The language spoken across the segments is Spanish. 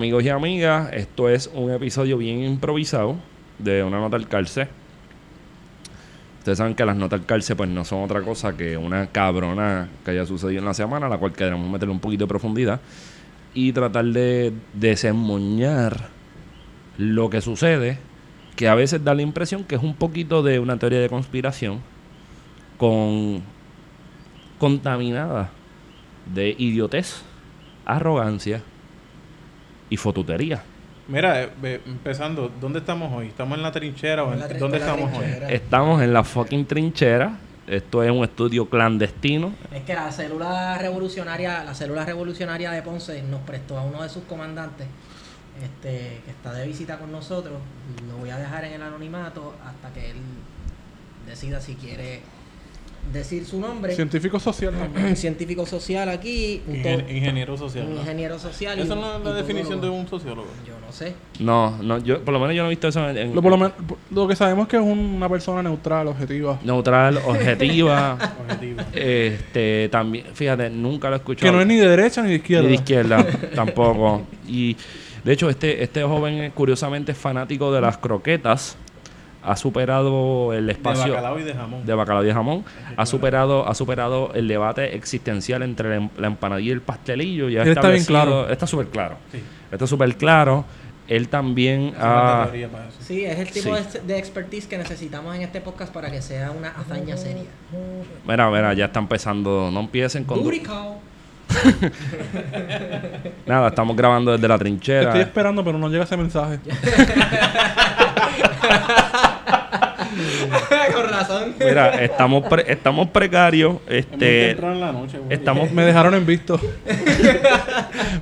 amigos y amigas, esto es un episodio bien improvisado de una nota al calce. Ustedes saben que las notas al calce pues no son otra cosa que una cabrona que haya sucedido en la semana, a la cual queremos meterle un poquito de profundidad y tratar de desemmoñar lo que sucede, que a veces da la impresión que es un poquito de una teoría de conspiración con contaminada de idiotez, arrogancia y fotutería. Mira, eh, empezando, ¿dónde estamos hoy? ¿Estamos en la trinchera o en, En la dónde estamos hoy? trinchera. Estamos en la fucking trinchera. Esto es un estudio clandestino. Es que la célula revolucionaria, la célula revolucionaria de Ponce nos prestó a uno de sus comandantes, este, que está de visita con nosotros. Lo voy a dejar en el anonimato hasta que él decida si quiere decir su nombre. Científico social también. Científico social aquí, un, Ingen- ingeniero social. un ingeniero social. y Esa un- no es la definición de un sociólogo. Yo no sé. No, no, yo por lo menos yo no he visto eso en, en- Lo, por lo, men- lo que sabemos es que es una persona neutral, objetiva. neutral, objetiva. Objetivo. este, también, fíjate, nunca lo he escuchado. Que no es ni de derecha ni de Ni izquierda. de izquierda tampoco. Y de hecho, este, este joven curiosamente es fanático de las croquetas. Ha superado el De espacio bacalao y de jamón. de bacalao y de jamón. Ha superado, ha superado el debate existencial entre la, em- la empanadilla y el pastelillo. Ya está bien claro. Está súper claro. Sí. Está súper claro. Él también ha... Sí, es el tipo Sí. de, de expertise que necesitamos en este podcast para que sea una hazaña seria. Mira, mira, ya está empezando. No empiecen con... Nada, estamos grabando desde la trinchera. Estoy esperando, pero no llega ese mensaje. Razón. Mira, estamos, pre- estamos precarios. Este, temprano en la noche. güey. estamos Me dejaron en visto.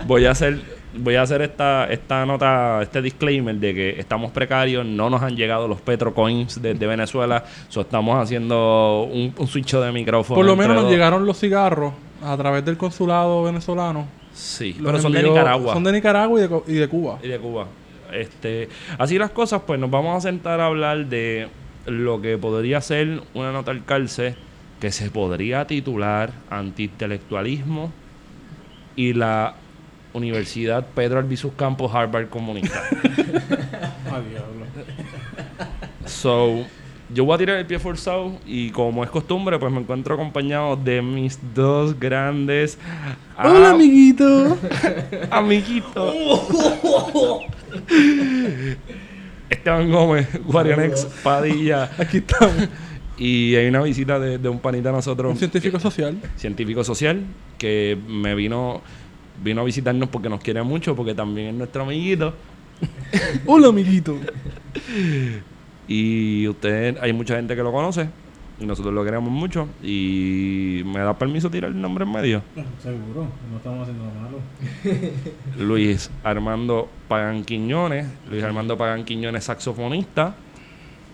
voy a hacer voy a hacer esta esta nota este disclaimer de que estamos precarios no nos han llegado los petrocoins desde Venezuela so estamos haciendo un, un switch de micrófono Por lo menos nos dos. llegaron los cigarros a través del consulado venezolano. sí Los pero son de Nicaragua Son de Nicaragua y de, y de Cuba. y de Cuba este así las cosas pues nos vamos a sentar a hablar de lo que podría ser una nota al calce que se podría titular antiintelectualismo y la Universidad Pedro Albizu Campos Harvard Comunista diablo. So, yo voy a tirar el pie forzado y como es costumbre, pues me encuentro acompañado de mis dos grandes Hola, am- amiguito. Esteban Gómez, Guarianex Padilla. Aquí estamos. Y hay una visita de, de un panita de nosotros. Un científico que- social. científico social que me vino vino a visitarnos porque nos quiere mucho, porque también es nuestro amiguito. Hola, amiguito. Y usted, hay mucha gente que lo conoce y nosotros lo queremos mucho. Y me da permiso tirar el nombre en medio. Seguro, no estamos haciendo nada malo. Luis Armando Pagan Quiñones. Luis Armando Pagan Quiñones, saxofonista.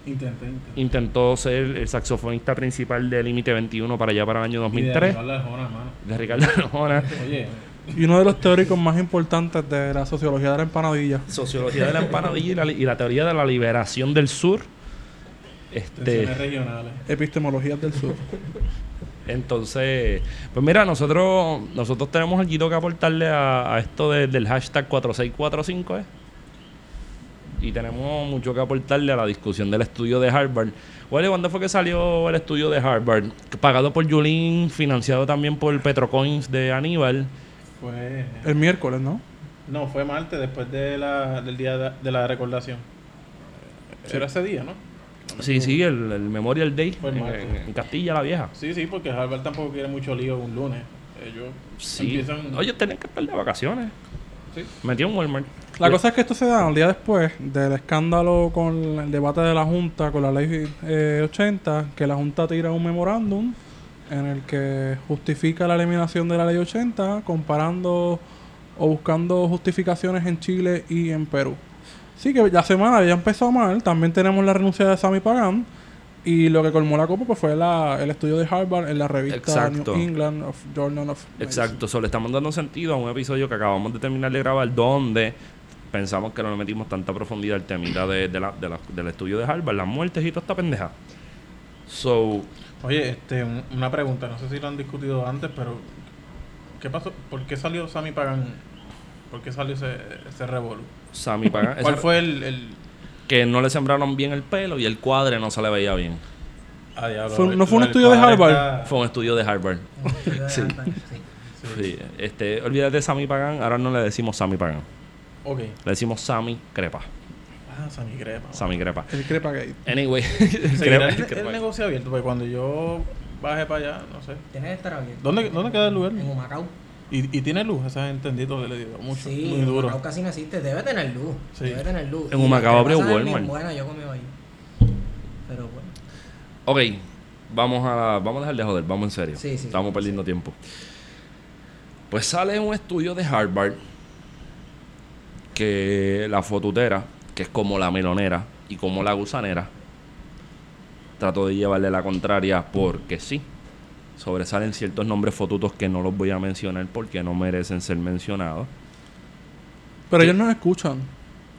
Intenté, intenté. Intentó ser el saxofonista principal de Límite 21 para allá para el año Y de 2003. arribar las horas, mano. De Ricardo Arjona. Oye, Y uno de los teóricos más importantes de la sociología de la empanadilla. Sociología de la empanadilla y la, y la teoría de la liberación del sur. Este, regionales. Epistemologías del sur. Entonces, pues mira, nosotros nosotros tenemos algo que aportarle a, a esto de- del hashtag 4645, ¿eh? Y tenemos mucho que aportarle a la discusión del estudio de Harvard. Oye, ¿cuándo fue que salió el estudio de Harvard? Pagado por Julín, financiado también por Petrocoins de Aníbal. Fue. El miércoles, ¿no? No, fue martes después de la, del día de, de la recordación. Era ese día, ¿no? Sí, sí, el, el Memorial Day el en, martes. en- en Castilla la Vieja. Sí, sí, porque Harvard tampoco quiere mucho lío un lunes. Ellos Sí. empiezan. Oye, tienen que estar de vacaciones. Sí. Metió un Walmart. La cosa es que esto se da al día después del escándalo con el debate de la Junta con la ley eh, 80, que la Junta tira un memorándum en el que justifica la eliminación de la ley 80 comparando o buscando justificaciones en Chile y en Perú. Sí que la semana ya empezó mal, también tenemos la renuncia de Sammy Pagan y lo que colmó la copa pues fue la, el estudio de Harvard en la revista Exacto. New England of Journal of Medicine. Exacto, solo le estamos dando sentido a un episodio que acabamos de terminar de grabar donde pensamos que no le metimos tanta profundidad al temita de, de la- de la- del estudio de Harvard, las muertes y toda esta pendeja. So, Oye, este, un- una pregunta, no sé si lo han discutido antes, pero ¿qué pasó? ¿Por qué salió Sammy Pagan por qué salió ese, ese revolú? Sammy Pagan. ¿Cuál fue el, el... Que no le sembraron bien el pelo y el cuadre no se le veía bien. Ah, diablo, Fue- el- ¿no fue un estudio de Harvard? está- Fue un estudio de Harvard. Sí. Sí. Sí. Este, olvídate de Sammy Pagan, ahora no le decimos Sammy Pagan. Ok. Le decimos Sammy Crepa. Ah, Sammy Crepa. Sammy Crepa. El Crepa Gate. Anyway. El, Crepa- el negocio abierto, porque cuando yo baje para allá, no sé. Tiene que estar abierto. ¿Dónde, dónde queda el lugar? En Humacao. ¿Y, y tiene luz? Esa que le digo mucho. Sí, muy duro. Humacao casi no existe. Debe tener luz. Sí. Debe tener luz. En Humacao abrió Walmart. buenas, yo comí ahí. Pero bueno. Ok, vamos a, vamos a dejar de joder, vamos en serio. Sí, sí. Estamos perdiendo tiempo. Pues sale un estudio de Harvard que la fotutera, que es como la melonera y como la gusanera, trató de llevarle la contraria porque sí. Sobresalen ciertos nombres fotutos que no los voy a mencionar porque no merecen ser mencionados. Pero ellos nos escuchan.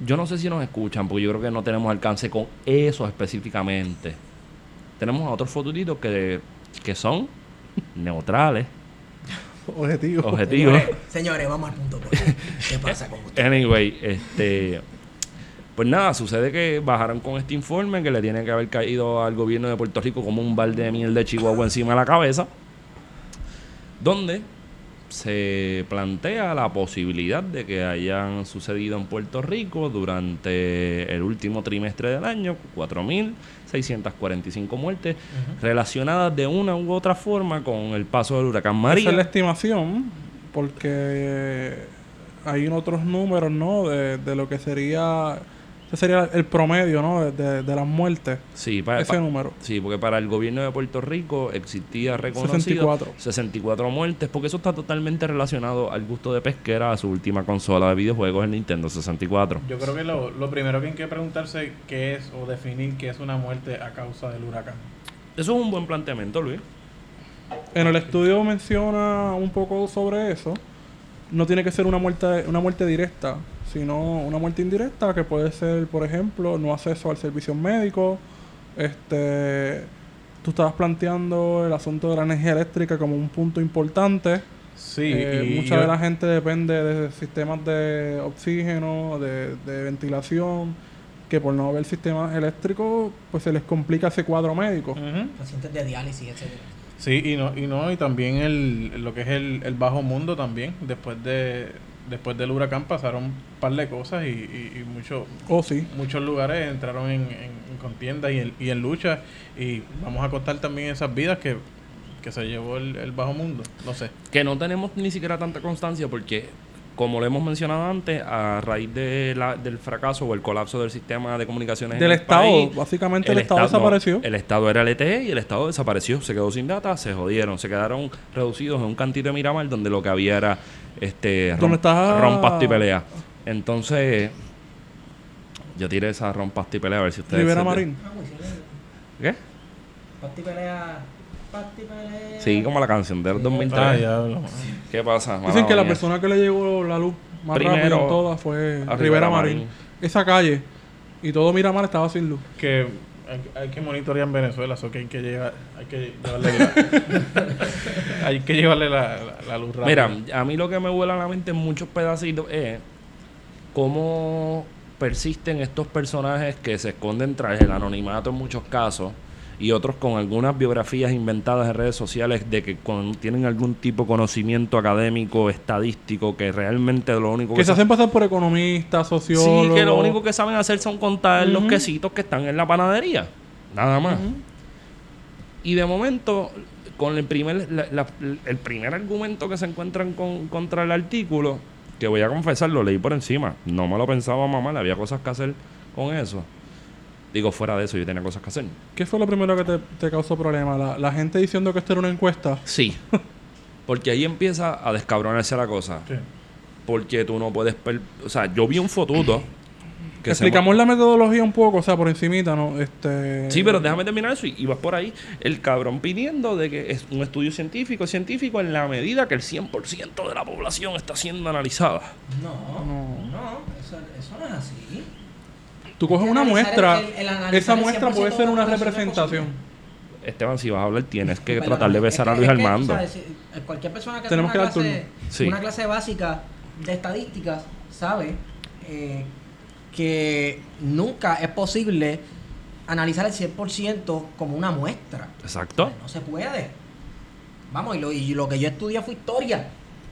Yo no sé si nos escuchan, porque yo creo que no tenemos alcance con eso específicamente. Tenemos a otros fotutitos que, que son neutrales, Objetivo. objetivos. Señores, señores, vamos al punto. ¿Qué pasa con usted? Anyway, este. Pues nada, sucede que bajaron con este informe que le tiene que haber caído al gobierno de Puerto Rico como un balde de miel de Chihuahua encima de la cabeza. Donde se plantea la posibilidad de que hayan sucedido en Puerto Rico durante el último trimestre del año 4.645 muertes relacionadas de una u otra forma con el paso del huracán María. Esa es la estimación, porque hay otros números, ¿no? De, de lo que sería... Ese sería el promedio, ¿no? De, de- de las muertes. Sí, Ese pa- número. Sí, porque para el gobierno de Puerto Rico existía reconocido 64. 64 muertes, porque eso está totalmente relacionado al gusto de Pesquera a su última consola de videojuegos, el Nintendo 64. Yo creo que lo, lo primero que hay que preguntarse qué es o definir qué es una muerte a causa del huracán. Eso es un buen planteamiento, Luis. En el estudio menciona un poco sobre eso. No tiene que ser una muerte, una muerte directa, sino una muerte indirecta que puede ser, por ejemplo, no acceso al servicio médico. Este, tú estabas planteando el asunto de la energía eléctrica como un punto importante. Sí, Eh, y mucha yo- de la gente depende de sistemas de oxígeno, de, de ventilación, que por no haber sistemas eléctricos, pues se les complica ese cuadro médico. Pacientes de diálisis, etcétera. Sí, y no, y no, y también el, lo que es el, el bajo mundo también. Después de después del huracán pasaron un par de cosas y, y, y mucho- Oh, sí. muchos lugares entraron en, en- en contienda y en, y en lucha. Y vamos a contar también esas vidas que, que se llevó el, el bajo mundo. No sé. Que no tenemos ni siquiera tanta constancia porque, como lo hemos mencionado antes, a raíz de la- del fracaso o el colapso del sistema de comunicaciones en Del el Estado, país, básicamente el, Estado, desapareció. el Estado era LTE y el Estado desapareció, se quedó sin data, se jodieron, se quedaron reducidos en un cantito de Miramar donde lo que había era este Donde está- rompas y pelea. Entonces, yo tiré esa rompas y pelea a ver si ustedes. Rivera Marín. ¿Qué? Pasti pelea. Sí, como la canción del 2003. Ah, diablo. ¿Qué pasa? Dicen que la persona que le llegó la luz más Primero rápido en todas fue a Rivera, Rivera Marín. Marín. Esa calle y todo Miramar estaba sin luz. Que hay, hay que monitorear en Venezuela, eso que hay que llevar, hay que llevarle la, hay que llevarle la, la, la luz rápida. Mira, a mí lo que me vuela a la mente en muchos pedacitos es cómo persisten estos personajes que se esconden tras el anonimato en muchos casos y otros con algunas biografías inventadas en redes sociales de que con- tienen algún tipo de conocimiento académico, estadístico, que realmente lo único Que se sa- hacen pasar por economistas, sociólogos. Sí, que lo único que saben hacer son contar los quesitos que están en la panadería. Nada más. Y de momento, con el primer, la- la- el primer argumento que se encuentran con, contra el artículo, que voy a confesar, lo leí por encima. No me lo pensaba mamá, le había cosas que hacer con eso. Digo, fuera de eso, yo tenía cosas que hacer. ¿Qué fue lo primero que te, te causó problema? La, la gente diciendo que esto era una encuesta. Sí. Porque ahí empieza a descabronarse la cosa. Sí. Porque tú no puedes... per- O sea, yo vi un fotuto... que se Explicamos la metodología un poco, o sea, por encimita, ¿no? Este... Sí, pero déjame terminar eso y, y vas por ahí. El cabrón pidiendo de que es un estudio científico, científico en la medida que el 100% de la población está siendo analizada. No, No. no, eso, eso no es así. Tú coges una muestra, el- el analizar esa muestra 100% puede ser una representación. Esteban, si vas a hablar, tienes que Perdón, tratar de es besar que- a Luis es que, Armando. tú sabes, si- cualquier persona que Tenemos que una clase. Sí. una clase básica de estadísticas sabe eh, que nunca es posible analizar el 100% como una muestra. Exacto. No se puede. Vamos, y lo, y lo que yo estudié fue historia.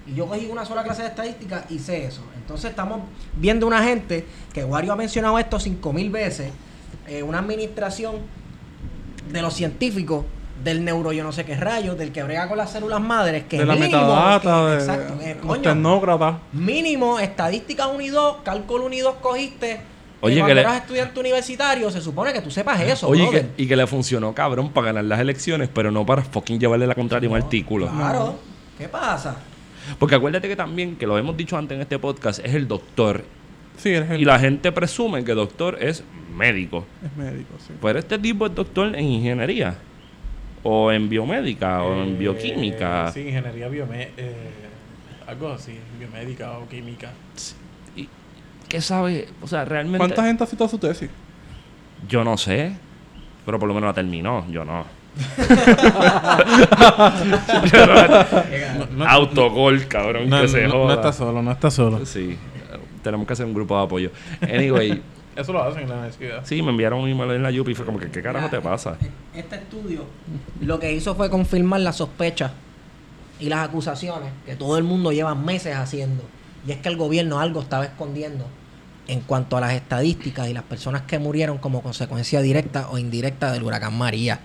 Y yo cogí una sola clase de estadística y sé eso. Entonces estamos viendo una gente, que Wario ha mencionado esto cinco mil veces, eh, una administración de los científicos, del neuro yo no sé qué rayos, del que brega con las células madres, que de la mínimo, metadata, que- de exacto, que, los coño, mínimo, estadística 1 y 2, cálculo 1 y 2 cogiste. Oye, Oye, que cuando le- eras estudiante universitario, se supone que tú sepas eso, Oye, y brother. que, y que le funcionó, cabrón, para ganar las elecciones, pero no para fucking llevarle la contraria a un artículo. Claro. ¿Qué pasa? Porque acuérdate que también, que lo hemos dicho antes en este podcast, es el doctor. Sí, es, el- Y la gente presume que doctor es médico. es médico, sí. Pero este tipo es doctor en ingeniería. O en biomédica. o en Eh, bioquímica. Sí, ingeniería biomédica. algo así, biomédica o química. Y- ¿Qué sabe? O sea, realmente... ¿Cuánta gente ha citado su tesis? Yo no sé. Pero por lo menos la terminó. Yo no. No- No, Autogol, cabrón, no, que se no- no joda. está solo, no está solo. Sí. Tenemos que hacer un grupo de apoyo. Anyway, Eso lo hacen en la universidad. sí, me enviaron un email en la Yupi y fue como que, ¿qué carajo te pasa? Este estudio lo que hizo fue confirmar las sospechas y las acusaciones que todo el mundo lleva meses haciendo. Y es que el gobierno algo estaba escondiendo en cuanto a las estadísticas y las personas que murieron como consecuencia directa o indirecta del huracán María.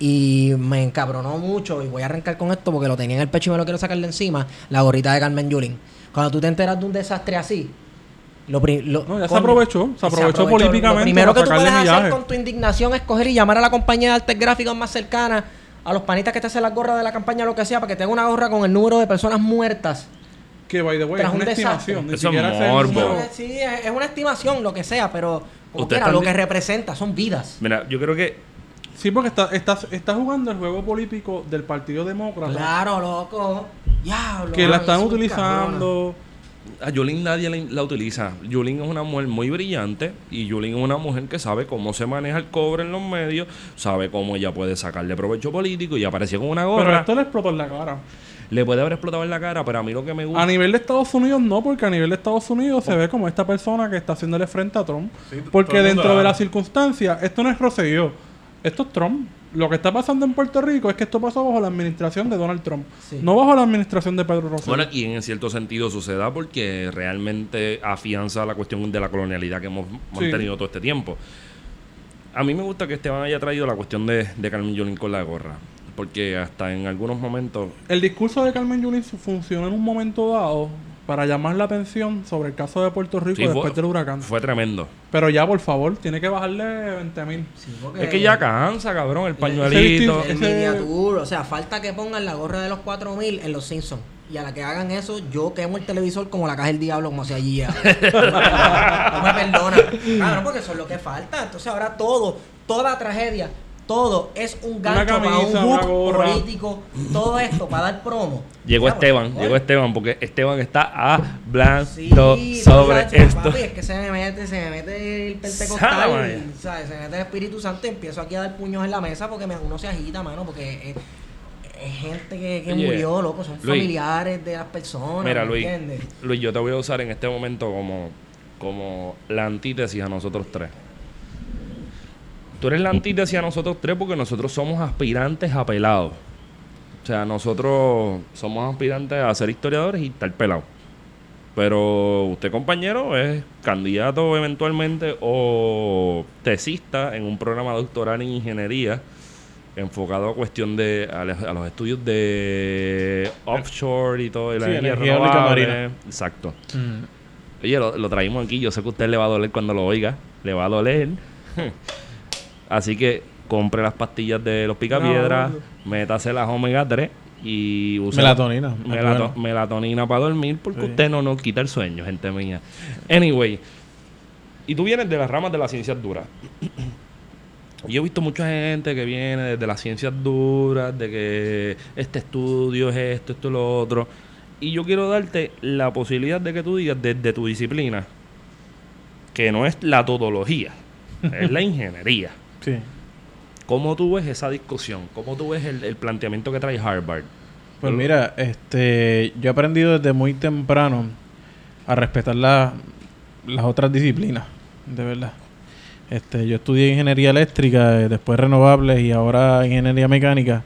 Y me encabronó mucho, y voy a arrancar con esto porque lo tenía en el pecho y me lo quiero sacar de encima, la gorrita de Carmen Yulín. Cuando tú te enteras de un desastre así, lo, lo- No, ya se aprovechó, se aprovechó políticamente Lo primero que tú puedes hacer con tu indignación es coger y llamar a la compañía de artes gráficas más cercana, a los panitas que te hacen las gorras de la campaña, lo que sea, para que te hagan una gorra con el número de personas muertas. Que, by the way, es una estimación. Ni Eso es morbo. Sí, es es una estimación, lo que sea, pero como Usted quiera, lo que representa son vidas. Mira, yo creo que Sí, porque está, está, está jugando el juego político del Partido Demócrata. Claro, loco. Diablo. que la están utilizando. a Yulín nadie la, la utiliza. Yulín es una mujer muy brillante y Yulín es una mujer que sabe cómo se maneja el cobre en los medios, sabe cómo ella puede sacarle provecho político y apareció con una Pero gorra. esto le explotó en la cara. Le puede haber explotado en la cara, pero a mí lo que me gusta... A nivel de Estados Unidos no, porque a nivel de Estados Unidos se ve como esta persona que está haciéndole frente a Trump. Sí, porque dentro de la- las circunstancias, esto no es Rosselló, esto es Trump. Lo que está pasando en Puerto Rico es que esto pasó bajo la administración de Donald Trump, Sí. no bajo la administración de Pedro Rosselló. Bueno, y en cierto sentido suceda porque realmente afianza la cuestión de la colonialidad que hemos mantenido todo este tiempo. A mí me gusta que Esteban haya traído la cuestión de, de Carmen Yulín con la gorra. Porque hasta en algunos momentos El discurso de Carmen Yulín funcionó en un momento dado para llamar la atención sobre el caso de Puerto Rico Sí, después fue- del huracán. fue tremendo. Pero ya, por favor, tiene que bajarle 20 mil. Sí, Es que ya cansa, cabrón, el Ese pañuelito. El Ese- miniatur, o sea, falta que pongan la gorra de los 4000 en los Simpsons. Y a la que hagan eso, yo quemo el televisor como la caja del diablo, como se allí. no me perdona. Claro, porque eso es lo que falta. Entonces ahora todo, toda tragedia, todo es un gancho para un book político, todo esto para dar promo. Llegó Ya, Esteban, llegó Esteban, porque Esteban está hablando Sí, sobre muchacho, esto. papi, es que se me mete, se me mete el pentecostal, vaya. ¿sabes? se me mete el Espíritu Santo y empiezo aquí a dar puños en la mesa porque me, uno se agita, mano, porque es, es gente que, que Oye, murió, loco, son Luis. familiares de las personas, Mira, ¿me Luis, entiendes? Luis, yo te voy a usar en este momento como, como la antítesis a nosotros tres. Tú eres la antítesis a nosotros tres porque nosotros somos aspirantes a pelados. O sea, nosotros somos aspirantes a ser historiadores y estar pelados. Pero usted, compañero, es candidato eventualmente o tesista en un programa doctoral en ingeniería enfocado a cuestión de a, los- a los estudios de offshore y todo, y la Sí, energía marina. Exacto. Mm. Oye, lo, lo traímos aquí. Yo sé que a usted le va a doler cuando lo oiga. Le va a doler. Así que compre las pastillas de los picapiedras, No, métase las omega 3 y use Melatonina. es melato- bueno. melatonina para dormir porque Sí. usted no nos quita el sueño, gente mía. Anyway, y tú vienes de las ramas de las ciencias duras. Yo he visto mucha gente que viene desde las ciencias duras, de que este estudio es esto, esto es lo otro. Y yo quiero darte la posibilidad de que tú digas desde tu disciplina, que no es la todología, es la ingeniería. Sí. ¿Cómo tú ves esa discusión? ¿Cómo tú ves el, el planteamiento que trae Harvard? Pues mira, este, yo he aprendido desde muy temprano a respetar la- las otras disciplinas, de verdad. Este, yo estudié ingeniería eléctrica, eh, después renovables y ahora ingeniería mecánica.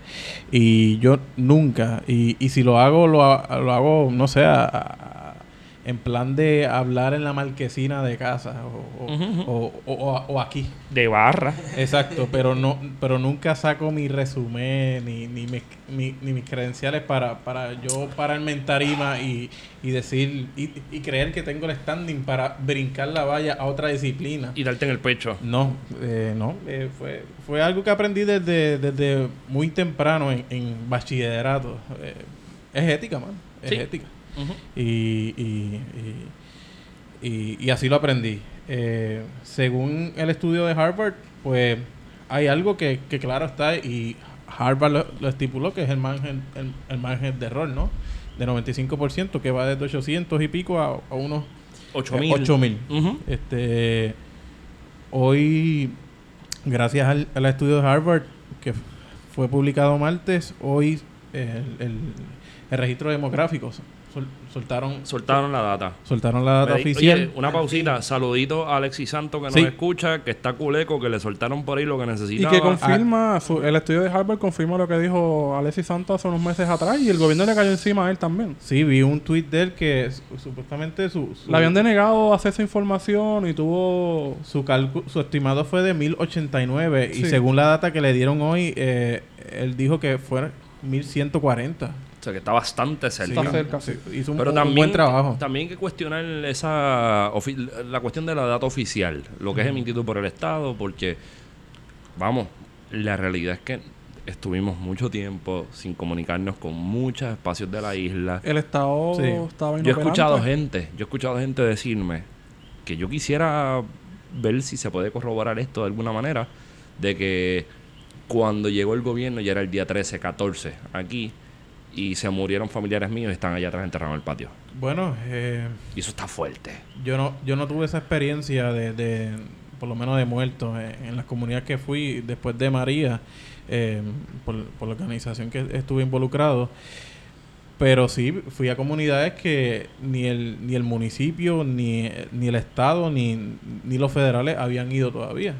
Y yo nunca, y, y si lo hago, lo, lo hago, no sé, a- a- en plan de hablar en la marquesina de casa o, o- o- o- o aquí. De barra. Exacto, pero no pero nunca saco mi resumen ni, ni, mis, ni, ni mis credenciales para, para yo pararme en tarima y, y decir y, y creer que tengo el standing para brincar la valla a otra disciplina. Y darte en el pecho. No, eh, no, eh, fue, fue algo que aprendí desde, desde muy temprano en, en bachillerato. Eh, es ética, man, es Sí. ética. Y, y, y, y- y así lo aprendí. Eh, según el estudio de Harvard, pues hay algo que, que claro está y Harvard lo, lo estipuló, que es el margen, el, el margen de error, ¿no? De 95%, que va desde 800 y pico a, a unos 8000. 8000. Ujú. Este, hoy, gracias al, al estudio de Harvard, que fue publicado martes, hoy el, el- el registro demográfico sol- soltaron, Soltaron la data. soltaron la data Oye, oficial. una pausita. Saludito a Alexis Santo que nos Sí. escucha, que está culeco, que le soltaron por ahí lo que Y necesitaba. que confirma, su- el estudio de Harvard confirma lo que dijo Alexis Santos hace unos meses atrás y el gobierno le cayó encima a él también. Sí, vi un tuit de él que su- supuestamente su, su, Le habían denegado acceso a información y tuvo... su, calcu- su estimado fue de 1089 y Sí. según la data que le dieron hoy, eh, él dijo que fue 1140. O sea, que está bastante cerca. Está cerca. Sí, hizo un, Pero un también, buen trabajo. también hay que cuestionar esa la cuestión de la data oficial, lo que es emitido por el Estado, porque, vamos, la realidad es que estuvimos mucho tiempo sin comunicarnos con muchos espacios de la isla. El Estado Sí. estaba Yo he escuchado gente, yo he escuchado gente decirme que yo quisiera ver si se puede corroborar esto de alguna manera, de que cuando llegó el gobierno ya era el día 13, 14 aquí y se murieron familiares míos y están allá atrás enterrados en el patio. Bueno, eh, Y eso está fuerte. Yo no, yo no tuve esa experiencia de, de por lo menos de muertos eh, en las comunidades que fui después de María, eh, por, por la organización que estuve involucrado. Pero sí, fui a comunidades que ni el, ni el municipio, ni, ni el Estado, ni, ni los federales habían ido todavía.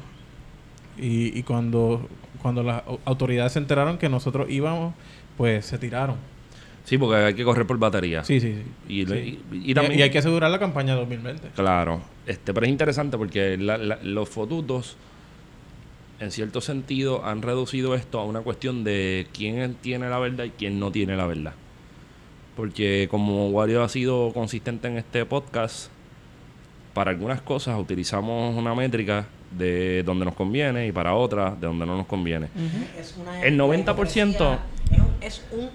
Y, y cuando, cuando las au- autoridades se enteraron que nosotros íbamos, pues se tiraron. Sí, porque hay que correr por batería. Sí, sí, sí. Y, le- Sí. y- y Y, también... y hay que asegurar la campaña 2020. Claro. Este, pero es interesante porque la- la- los fotutos, en cierto sentido, han reducido esto a una cuestión de quién tiene la verdad y quién no tiene la verdad. Porque como Wario ha sido consistente en este podcast, para algunas cosas utilizamos una métrica de donde nos conviene y para otras de donde no nos conviene. Es una El 90% Es un,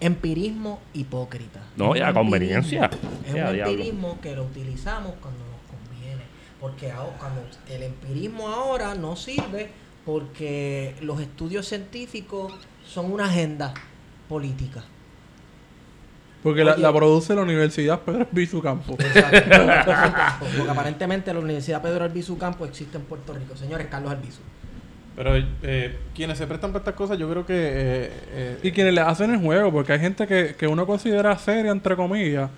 empirismo hipócrita. No, ya, conveniencia. Es Ya, un diablo. empirismo que lo utilizamos cuando nos conviene. Porque ahora, cuando el empirismo ahora no sirve porque los estudios científicos son una agenda política. Porque la produce la Universidad Pedro Albizu Campo. Exacto. porque aparentemente la Universidad Pedro Albizu Campo existe en Puerto Rico. Señores, Carlos Albizu. Pero eh, quienes se prestan para estas cosas, yo creo que... eh, eh, Y quienes le hacen el juego, porque hay gente que, que uno considera seria, entre comillas,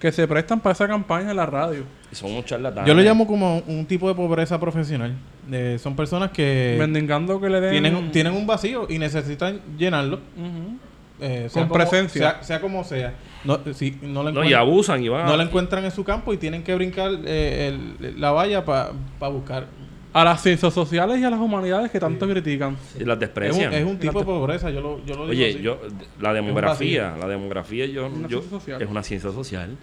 que se prestan para esa campaña en la radio. Y son unos charlatanes. yo lo llamo como un tipo de pobreza profesional. Eh, son personas que Mendigando que le den... tienen, un- tienen un vacío y necesitan llenarlo. Eh, sea Con como- presencia. Sea, sea como sea. No, si no la No, y abusan y van no la encuentran en su campo y tienen que brincar eh, el- la valla para buscar. A las ciencias sociales y a las humanidades que tanto critican. y las Es desprecian. un, es un tipo de pobreza, yo lo, yo lo digo Oye, así. yo, la demografía, la demografía yo, Una yo- ciencia social. es una ciencia social.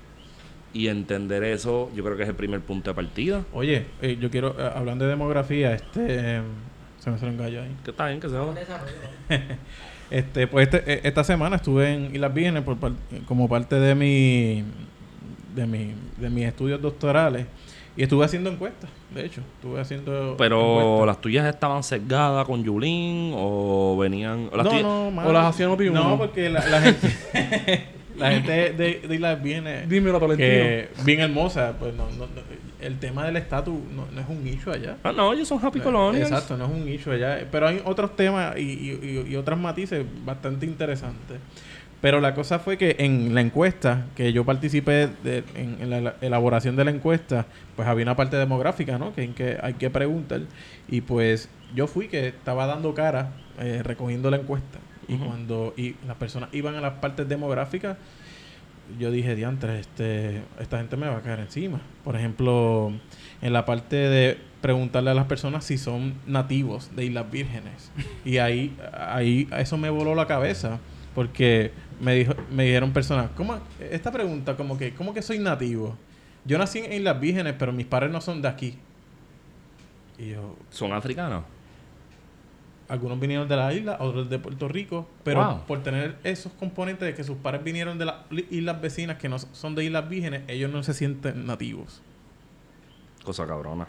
Y entender eso, yo creo que es el primer punto de partida. Oye, eh, yo quiero, eh, hablando de demografía, este... eh, se me salió un gallo ahí. Que está bien, que se va. Este, pues este- eh, esta semana estuve en Islas Vírgenes por par- como parte de mi, de mi de mis estudios doctorales y estuve haciendo encuestas, de hecho, estuve haciendo Pero encuestas. las tuyas estaban sesgadas con Yulín o venían... o las no, tuyas- no, o las hacían Opi No, porque la, la gente la gente de, de Islas Vírgenes Dímelo, Tolentino. que bien hermosa, pues no, no, no, el tema del estatus no, no es un issue allá. Ah, no, ellos son happy colonials. Exacto, no es un issue allá. Pero hay otros temas y, y- y- y otras matices bastante interesantes. Pero la cosa fue que en la encuesta, que yo participé de- en, en la elaboración de la encuesta, pues había una parte demográfica, ¿no? Que, en que hay que preguntar. Y pues yo fui que estaba dando cara, eh, recogiendo la encuesta. Y cuando y las personas iban a las partes demográficas, yo dije, diantre, este, esta gente me va a caer encima. Por ejemplo, en la parte de preguntarle a las personas si son nativos de Islas Vírgenes. Y ahí, ahí eso me voló la cabeza. Porque me dijo, me dijeron personas, ¿cómo? Esta pregunta como que, ¿cómo que soy nativo? Yo nací en Islas Vírgenes, pero mis padres no son de aquí. Y yo, ¿Son africanos? algunos vinieron de la isla, otros de Puerto Rico, pero Wow. por tener esos componentes de que sus padres vinieron de las islas vecinas que no son de islas vírgenes, ellos no se sienten nativos. Cosa cabrona.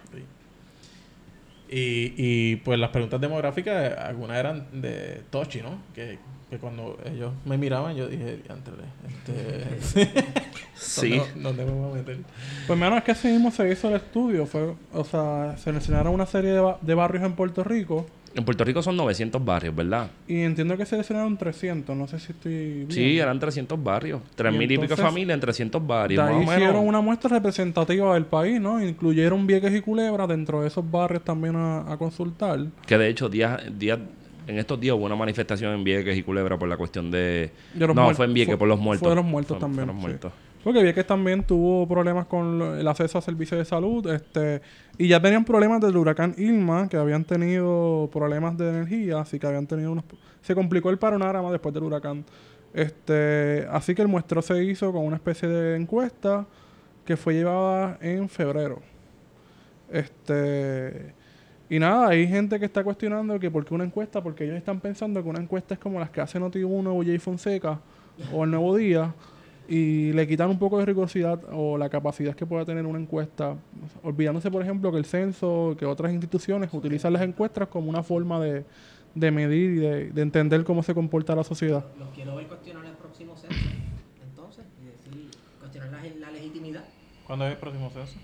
Y, y pues las preguntas demográficas, eh, algunas eran de Tochi, ¿no? Que, que cuando ellos me miraban, yo dije, "Diantre, este, Sí. ¿dónde, dónde me voy a meter? Pues menos que así mismo se hizo el estudio. Fue, o sea, seleccionaron una serie de, ba- de barrios en Puerto Rico En Puerto Rico son 900 barrios, ¿verdad? y entiendo que seleccionaron 300. No sé si estoy bien. Sí, eran 300 barrios. 3.000 y, pico entonces, familias en 300 De barrios. ahí Más o menos. hicieron una muestra representativa del país, ¿no? Incluyeron Vieques y Culebra dentro de esos barrios también a, a consultar. Que de hecho, días, días, en estos días hubo una manifestación en Vieques y Culebra por la cuestión de... No, fue en Vieques fue- por los muertos. fue de los muertos Fue- también, muertos. Porque Vieques también tuvo problemas con el acceso a servicios de salud, este, y ya tenían problemas del huracán Irma, que habían tenido problemas de energía, así que habían tenido unos... Se complicó el panorama después del huracán. Este, así que el muestreo se hizo con una especie de encuesta que fue llevada en febrero. Este... Y nada, hay gente que está cuestionando que por qué una encuesta, porque ellos están pensando que una encuesta es como las que hace Noti1 o Jay Fonseca o El Nuevo Día y le quitan un poco de rigurosidad o la capacidad que pueda tener una encuesta, olvidándose por ejemplo que el censo, que otras instituciones utilizan las encuestas como una forma de, de medir y de, de entender cómo se comporta la sociedad. Los quiero ver cuestionar el próximo censo, entonces, y decir, cuestionar la, la legitimidad. ¿Cuándo es el próximo censo?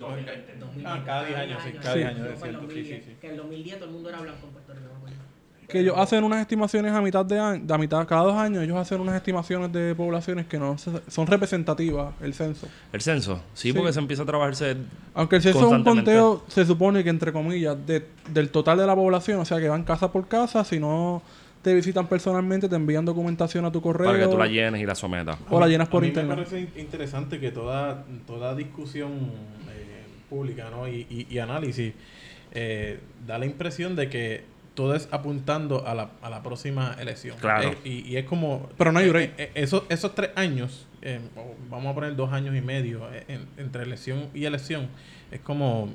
Con 2020. 2020. Ah, cada 10 años, sí, cada Sí. 10 años, Fue es en cierto, sí, 2010, sí, sí. Que en el 2010 todo el mundo era blanco en Puerto Rico. me acuerdo. Que ellos hacen unas estimaciones a mitad de año, a mitad, cada dos años ellos hacen unas estimaciones de poblaciones que no se- son representativas, el censo. El censo. Sí, Sí. porque se empieza a trabajarse... Aunque el censo es un conteo, se supone que entre comillas, de- del total de la población, o sea que van casa por casa, si no te visitan personalmente, te envían documentación a tu correo. Para que tú la llenes y la sometas. O la llenas por a mí internet. Me parece in- interesante que toda, toda discusión pública ¿no? y, y- y análisis eh, da la impresión de que todo es apuntando a la, a la próxima elección. Claro. Eh, y, y es como... Pero no hay eh, break. eh, esos, esos tres años, eh, vamos a poner dos años y medio eh, en- entre elección y elección, es como,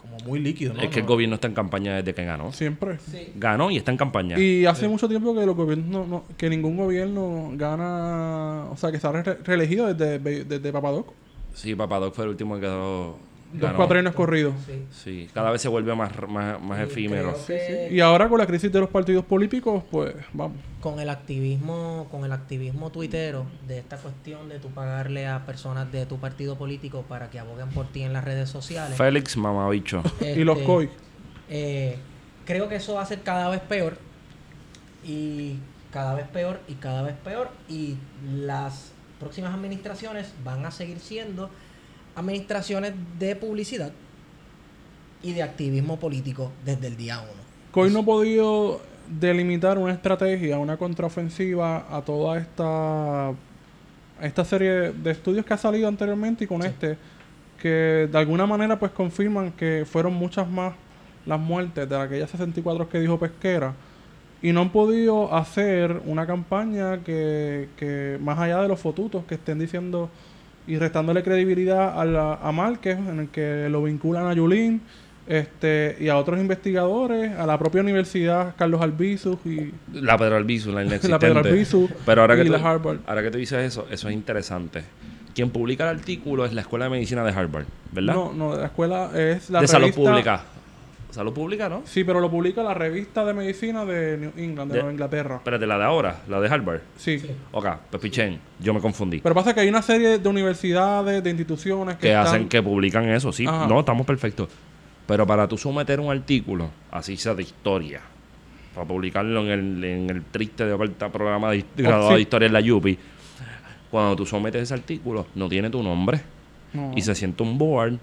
como muy líquido. ¿no? es que el No- gobierno está en campaña desde que ganó. Siempre. Sí. Ganó y está en campaña. Y hace mucho tiempo que los gobiernos no, no- que ningún gobierno gana, o sea, que ha re- reelegido desde, desde Papadoc. Sí, Papadoc fue el último que quedó... Dos años corridos. Sí. Sí, cada vez se vuelve más, más, más efímero. que Y ahora con la crisis de los partidos políticos, pues vamos. con el activismo, con el activismo tuitero de esta cuestión de tu pagarle a personas de tu partido político para que aboguen por ti en las redes sociales. Félix Mamabicho. y los este, COI. eh, creo que eso va a ser cada vez peor y cada vez peor y cada vez peor y las próximas administraciones van a seguir siendo administraciones de publicidad y de activismo político desde el día uno. COI no ha podido delimitar una estrategia, una contraofensiva a toda esta esta serie de estudios que ha salido anteriormente y con este que de alguna manera pues confirman que fueron muchas más las muertes de aquellas 64 que dijo Pesquera. Y no han podido hacer una campaña que, que más allá de los fotutos que estén diciendo y restándole credibilidad a, la, a Márquez en el que lo vinculan a Yulín este y a otros investigadores, a la propia universidad Carlos Albizu y La Pedro Albizu, la inexistente. la Pedro Albizu Pero ahora que, y tú, la Harvard. ahora que tú dices eso, eso es interesante. Quien publica el artículo es la Escuela de Medicina de Harvard, ¿verdad? No, no, la escuela es la de salud revista- pública. Salud pública, ¿no? Sí, pero lo publica la revista de medicina de New England, de, De- Nueva Inglaterra. Espérate, la de ahora, la de Harvard. Sí. Ok, pues pichén, yo me confundí. Pero pasa que hay una serie de universidades, de instituciones que, que están- hacen, que publican eso, sí. Ajá. No, estamos perfectos. Pero para tú someter un artículo, así sea de historia, para publicarlo en el, en el triste de oferta programa de graduado sí. de historia en la Yupi. Cuando tú sometes ese artículo, no tiene tu nombre No. y se siente un board,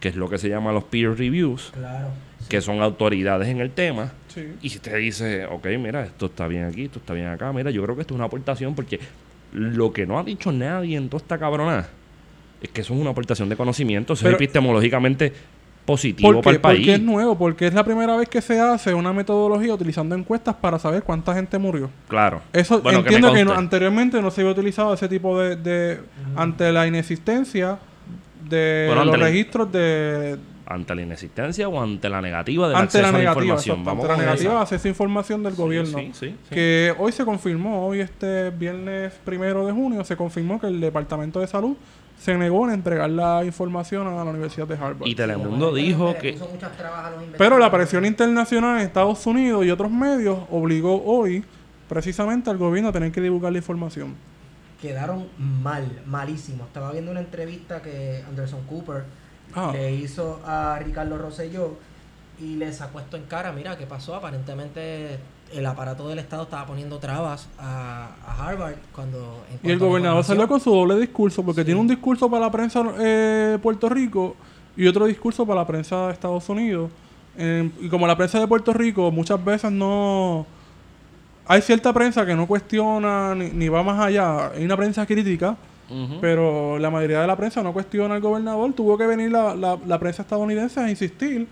que es lo que se llama los peer reviews, Claro. que son autoridades en el tema. Sí. Y si te dice, ok, mira, esto está bien aquí, esto está bien acá, mira, yo creo que esto es una aportación porque lo que no ha dicho nadie en toda esta cabrona es que eso es una aportación de conocimiento, eso Pero- es epistemológicamente positivo ¿Por para el país. Porque es nuevo, porque es la primera vez que se hace una metodología utilizando encuestas para saber cuánta gente murió. Claro. Eso Bueno, entiendo que, no- anteriormente no se había utilizado ese tipo de, de ante la inexistencia de Bueno, los registros de ante la inexistencia o ante la negativa del ante la a la negativa, información. Vamos ante la negativa esa. de acceso a información del gobierno. Sí, sí, sí. Que hoy se confirmó, hoy este viernes primero de junio, se confirmó que el Departamento de Salud se negó en entregar la información a la Universidad de Harvard. Y Telemundo dijo que Pero la presión internacional en Estados Unidos y otros medios obligó hoy precisamente al gobierno a tener que divulgar la información. Quedaron mal, malísimos. Estaba viendo una entrevista que Anderson Cooper Ah. le hizo a Ricardo Rosselló y le sacó esto en cara. Mira, ¿qué pasó? Aparentemente el aparato del Estado estaba poniendo trabas a, a Harvard cuando... en Y el gobernador salió con su doble discurso, porque Sí. tiene un discurso para la prensa eh, Puerto Rico y otro discurso para la prensa de Estados Unidos. Eh, y como la prensa de Puerto Rico muchas veces no... Hay cierta prensa que no cuestiona ni, ni va más allá. Hay una prensa crítica, pero la mayoría de la prensa no cuestiona al gobernador. Tuvo que venir la, la, la prensa estadounidense a insistir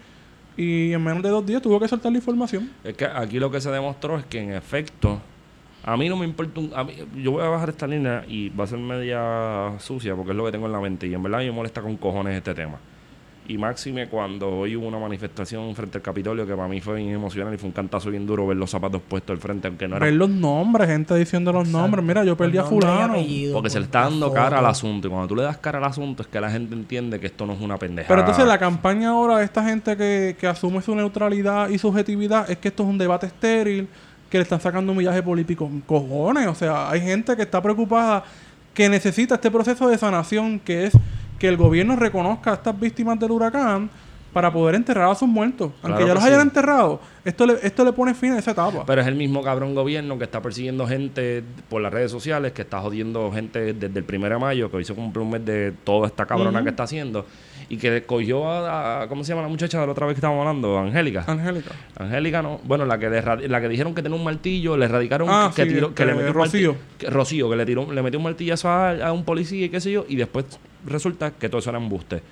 y en menos de dos días tuvo que soltar la información. Es que aquí lo que se demostró es que en efecto, a mí no me importa un... a mí- yo voy a bajar esta línea y va a ser media sucia porque es lo que tengo en la mente y en verdad a mí me molesta con cojones este tema. Y máxime cuando hoy hubo una manifestación frente al Capitolio que para mí fue bien emocional y fue un cantazo bien duro ver los zapatos puestos al frente, aunque no era... Ver los nombres, gente diciendo los Exacto. nombres. Mira, yo perdí a fulano. apellido, Porque se le está dando foto. cara al asunto y cuando tú le das cara al asunto es que la gente entiende que esto no es una pendejada. Pero entonces la campaña ahora de esta gente que, que asume su neutralidad y subjetividad es que esto es un debate estéril, que le están sacando un millaje político. Cojones, o sea, hay gente que está preocupada, que necesita este proceso de sanación, que es que el gobierno reconozca a estas víctimas del huracán para poder enterrar a sus muertos. Aunque Claro ya los hayan enterrado, esto le, esto le pone fin a esa etapa. Pero es el mismo cabrón gobierno que está persiguiendo gente por las redes sociales, que está jodiendo gente desde el 1 de mayo, que hoy se cumple un mes de toda esta cabrona que está haciendo, y que cogió a, a- ¿cómo se llama la muchacha de la otra vez que estábamos hablando? Angélica. Angélica. Angélica no, bueno, la que le la que dijeron que tenía un martillo, le erradicaron Ah, que, sí, tiró- que le este, metió Rocío. martillo, que, Rocío, que le tiró, le metió un martillazo a, a un policía y qué sé yo, y después resulta que todo eso era embuste.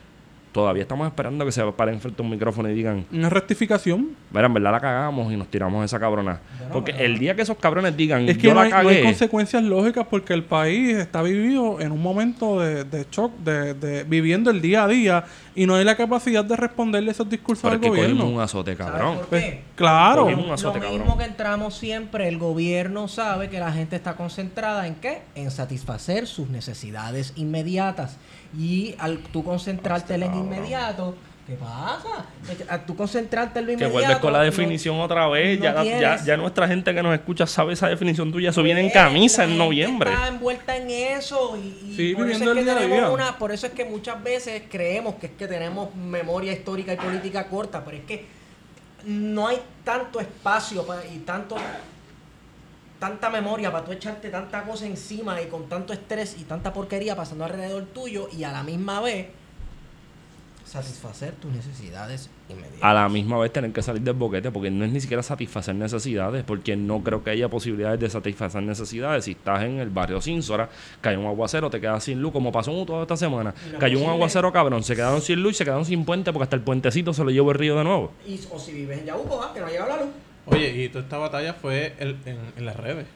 Todavía estamos esperando que se paren frente a un micrófono y digan, Una rectificación. Mira, en verdad la cagamos y nos tiramos esa cabrona. Porque el día que esos cabrones digan, Es que yo no la hay, no hay cagué, consecuencias lógicas porque el país está vivido en un momento de, de shock, de, de viviendo el día a día y no hay la capacidad de responderle esos discursos pero al es que gobierno. un azote, ¿Sabes cabrón. por Pues, qué? claro. Cogimos un azote, Lo cabrón. mismo que entramos siempre, el gobierno sabe que la gente está concentrada en qué? En satisfacer sus necesidades inmediatas. Y al tú concentrarte en lo inmediato, ¿qué pasa? Que Al tú concentrarte en lo Que inmediato. vuelves con la no- definición otra vez. no ya, ya, ya nuestra gente que nos escucha sabe esa definición tuya. Eso viene en Pues, camisa la en gente noviembre. Está envuelta en eso y, y Sí, por, eso es que a tenemos día. una, por eso es que muchas veces creemos que es que tenemos memoria histórica y política corta, pero es que no hay tanto espacio pa- y tanto tanta memoria para tú echarte tanta cosa encima y con tanto estrés y tanta porquería pasando alrededor tuyo y a la misma vez satisfacer tus necesidades inmediatas. A la misma vez tener que salir del boquete porque no es ni siquiera satisfacer necesidades, porque no creo que haya posibilidades de satisfacer necesidades. Si estás en el barrio Sínsora, cae un aguacero, te quedas sin luz, como pasó toda esta semana. No Cayó un aguacero cabrón, se quedaron sin luz y se quedaron sin puente porque hasta el puentecito se lo llevó el río de nuevo. Y, o si vives en Yabuco, ah, que no llega la luz. Oye, y toda esta batalla fue el- en, en las redes.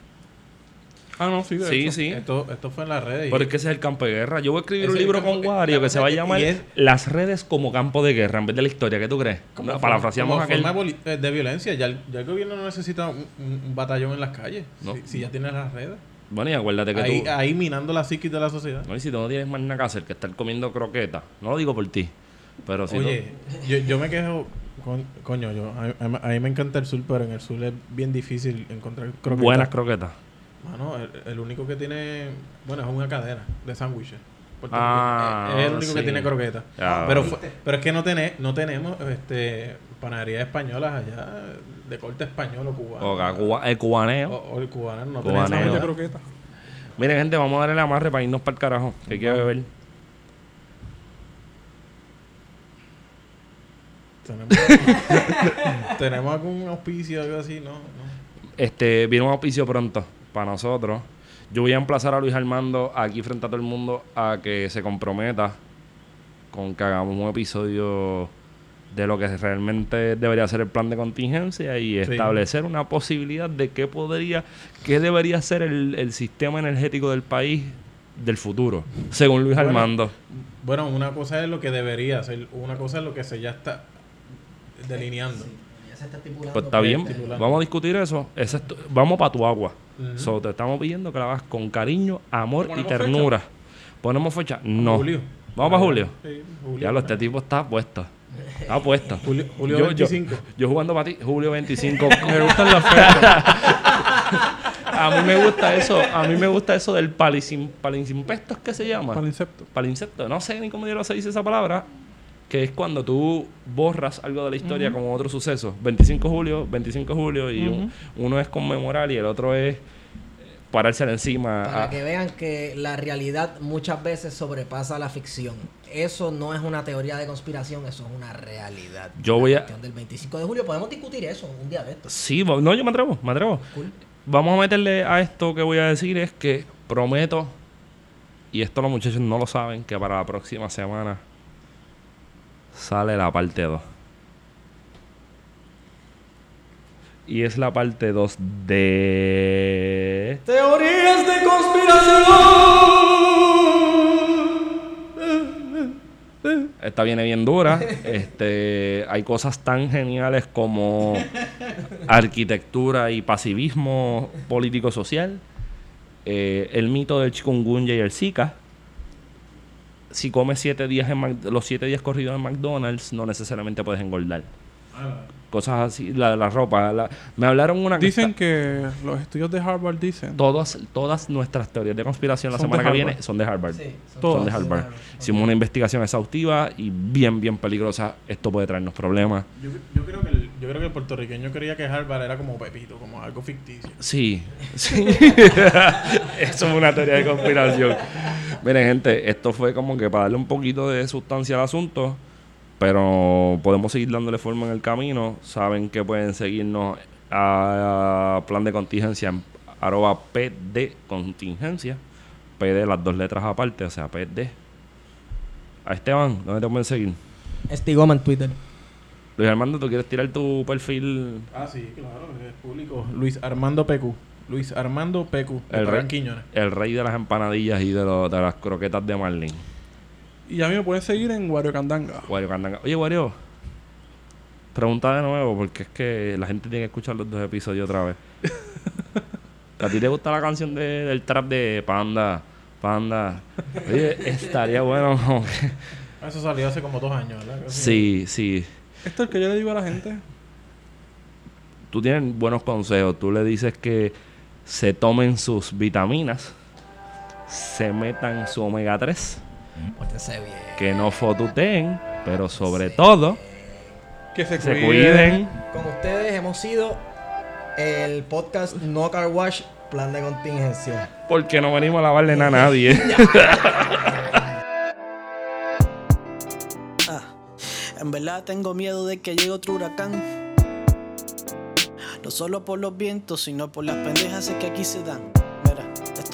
Ah, no, sí, de Sí, hecho. sí. Esto, esto fue en las redes. y- Porque ese es el campo de guerra. Yo voy a escribir un es libro campo con que- Wario que se va a llamar es- Las redes como campo de guerra en vez de la historia. ¿Qué tú crees? como Parafraseamos como aquel. forma de, eh, de violencia. Ya el, ya el gobierno no necesita un, batallón en las calles. No. Si, si ya tiene las redes. Bueno, y acuérdate que Ahí, tú. ahí minando la psiquis de la sociedad. No, y si tú no tienes más nada que hacer que estar comiendo croquetas. No lo digo por ti. Pero si Oye, yo, yo me quejo. Con- coño, yo, a, a- a mí me encanta el sur, pero en el sur es bien difícil encontrar croquetas. Buenas croquetas. Mano, el, el único que tiene. Bueno, es una cadena de sándwiches. Ah, es el único sí. que tiene croquetas. Ya, pero, pero es que no, tene- no tenemos este, panaderías españolas allá. de corte español o cubano. O cuba- el cubaneo. O, o el cubano, no Cubaneo. tenés Sándwich de esa- croqueta. Miren, gente, vamos a darle la amarre para irnos para el carajo. Que hay que beber. Tenemos, tenemos algún auspicio o algo así, ¿no? no. Este, viene un auspicio pronto para nosotros. Yo voy a emplazar a Luis Armando aquí frente a todo el mundo a que se comprometa con que hagamos un episodio de lo que realmente debería ser el plan de contingencia y establecer una posibilidad de qué podría, qué debería ser el, el sistema energético del país del futuro, según Luis Bueno, Armando. Bueno, una cosa es lo que debería ser, una cosa es lo que se ya está delineando. Se está Pues está bien, estipulando. vamos a discutir eso. Ese vamos para tu agua. Ujú. So, te estamos pidiendo que la hagas con cariño, amor y ¿Ponemos ternura. ¿Ponemos fecha? No. Julio. ¿Vamos para julio? Sí, julio. Ya lo, este tipo está puesto. Está puesto. Julio, julio Yo- 25. Yo, yo jugando para ti, julio 25. Me gustan las fechas. a mí me gusta eso. A mí me gusta eso del ¿es que se llama? Palinsecto. Palinsecto. No sé ni cómo se dice esa palabra. Que es cuando tú borras algo de la historia como otro suceso. 25 de julio, 25 de julio. Y un- uno es conmemorar y el otro es eh, parársela encima. Para a- que vean que la realidad muchas veces sobrepasa la ficción. Eso no es una teoría de conspiración, eso es una realidad. Yo La voy a- cuestión del 25 de julio podemos discutir eso un día de estos. Sí, no, yo me atrevo, me atrevo. Cool. Vamos a meterle a esto que voy a decir es que prometo, y esto los muchachos no lo saben, que para la próxima semana sale la parte 2. Y es la parte 2 de... Teorías de conspiración. Esta viene bien dura. Este, hay cosas tan geniales como arquitectura y pasivismo político-social. Eh, el mito del chikungunya y el Zika. Si comes siete días en los siete días corridos en McDonald's, no necesariamente puedes engordar. Cosas así, la, la ropa. la- me hablaron una que Dicen está- que los estudios de Harvard dicen. todas, todas nuestras teorías de conspiración la semana de que viene son de Harvard. Sí, son Son de todas. Harvard. Harvard. Hicimos una investigación exhaustiva y bien, bien peligrosa. Esto puede traernos problemas. Yo, yo creo que el, yo creo que el puertorriqueño creía que Harvard era como Pepito, como algo ficticio. Sí, sí. Eso es una teoría de conspiración. Miren, gente, esto fue como que para darle un poquito de sustancia al asunto, pero podemos seguir dándole forma en el camino. Saben que pueden seguirnos a, plan de contingencia en arroba PD contingencia. PD las dos letras aparte, o sea, PD. A Esteban, ¿dónde te pueden seguir? Estigoma en Twitter. Luis Armando, ¿tú quieres tirar tu perfil? Ah, sí, claro, es público. Luis Armando PQ. Luis Armando PQ. El El rey. El rey de las empanadillas y de, lo- de las croquetas de Marlin. Y a mí me pueden seguir en Wario Candanga. Wario Candanga. Oye, Wario. Pregunta de nuevo, porque es que la gente tiene que escuchar los dos episodios otra vez. ¿A ti te gusta la canción de- del trap de Panda? Panda. Oye, estaría bueno. como que- Eso salió hace como dos años, ¿verdad? sí, sí. Esto es el que yo le digo a la gente. Tú tienes buenos consejos. Tú le dices que se tomen sus vitaminas, se metan su omega 3, Pórtense bien. que no fotuteen, pero sobre todo Que se, se cuiden. cuiden. Con ustedes hemos sido el podcast No Car Wash Plan de Contingencia. Porque no venimos a lavarle nada a nadie. Ah, en verdad tengo miedo de que llegue otro huracán. No solo por los vientos, sino por las pendejas que aquí se dan.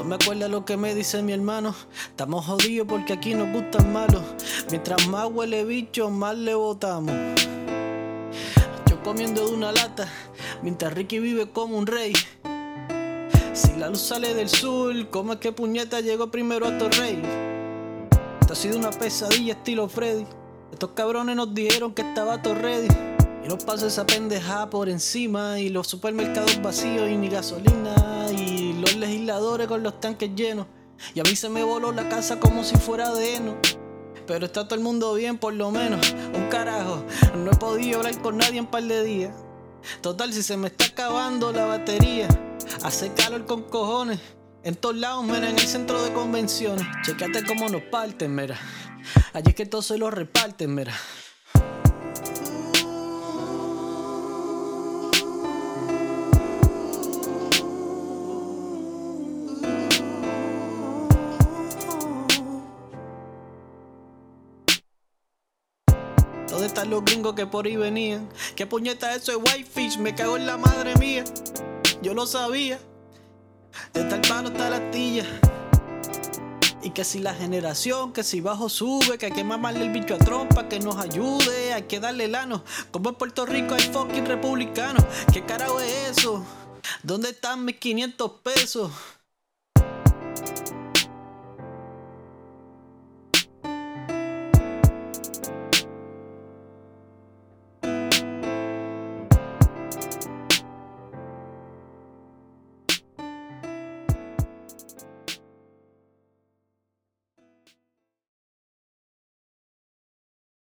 Esto me acuerda lo que me dice mi hermano. Estamos jodidos porque aquí nos gustan malos. Mientras más huele bicho, más le botamos. Yo comiendo de una lata, mientras Ricky vive como un rey. Si la luz sale del sur, ¿cómo es que puñeta llegó primero a Torrey? Esto ha sido una pesadilla estilo Freddy. Estos cabrones nos dijeron que estaba todo ready. Y nos pasó esa pendejada por encima. Y los supermercados vacíos y ni gasolina. Legisladores con los tanques llenos. Y a mí se me voló la casa como si fuera de heno. Pero está todo el mundo bien, por lo menos. Un carajo. No he podido hablar con nadie en par de días. Total, si se me está acabando la batería. Hace calor con cojones. En todos lados, mira, en el centro de convenciones. Checate cómo nos parten, mira. Allí es que todos se lo reparten, mira. Los gringos que por ahí venían. ¿Qué puñeta eso es whitefish? Me cago en la madre mía. Yo lo sabía. De tal palo está la astilla. Y que si la generación, que si bajo sube, que hay que mamarle el bicho a trompa, que nos ayude, hay que darle lano. Como en Puerto Rico hay fucking republicanos. ¿Qué carajo es eso? ¿Dónde están mis 500 pesos?